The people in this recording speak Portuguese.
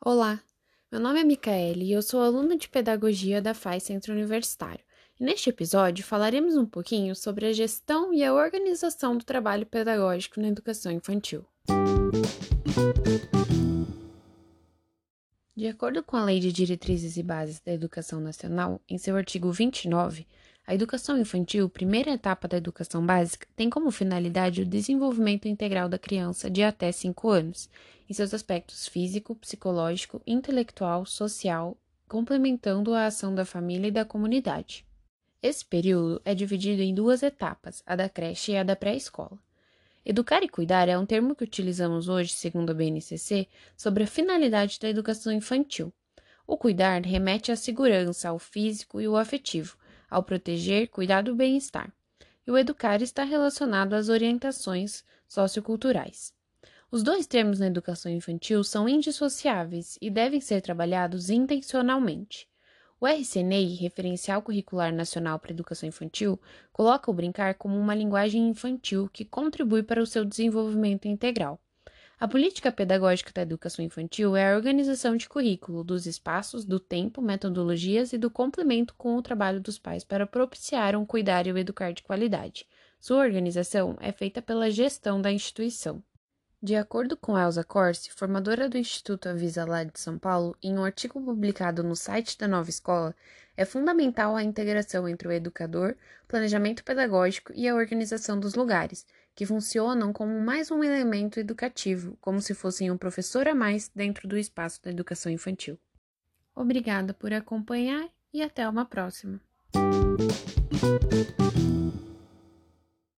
Olá, meu nome é Micaele e eu sou aluna de Pedagogia da FAI Centro Universitário. E neste episódio falaremos um pouquinho sobre a gestão e a organização do trabalho pedagógico na educação infantil. De acordo com a Lei de Diretrizes e Bases da Educação Nacional, em seu artigo 29, a educação infantil, primeira etapa da educação básica, tem como finalidade o desenvolvimento integral da criança de até 5 anos, em seus aspectos físico, psicológico, intelectual, social, complementando a ação da família e da comunidade. Esse período é dividido em duas etapas, a da creche e a da pré-escola. Educar e cuidar é um termo que utilizamos hoje, segundo a BNCC, sobre a finalidade da educação infantil. O cuidar remete à segurança, ao físico e ao afetivo, ao proteger, cuidar do bem-estar. E o educar está relacionado às orientações socioculturais. Os dois termos na educação infantil são indissociáveis e devem ser trabalhados intencionalmente. O RCNEI, Referencial Curricular Nacional para a Educação Infantil, coloca o brincar como uma linguagem infantil que contribui para o seu desenvolvimento integral. A política pedagógica da educação infantil é a organização de currículo, dos espaços, do tempo, metodologias e do complemento com o trabalho dos pais para propiciar um cuidar e o educar de qualidade. Sua organização é feita pela gestão da instituição. De acordo com Elsa Corsi, formadora do Instituto Avisa Lá de São Paulo, em um artigo publicado no site da Nova Escola, é fundamental a integração entre o educador, planejamento pedagógico e a organização dos lugares, que funcionam como mais um elemento educativo, como se fossem um professor a mais dentro do espaço da educação infantil. Obrigada por acompanhar e até uma próxima.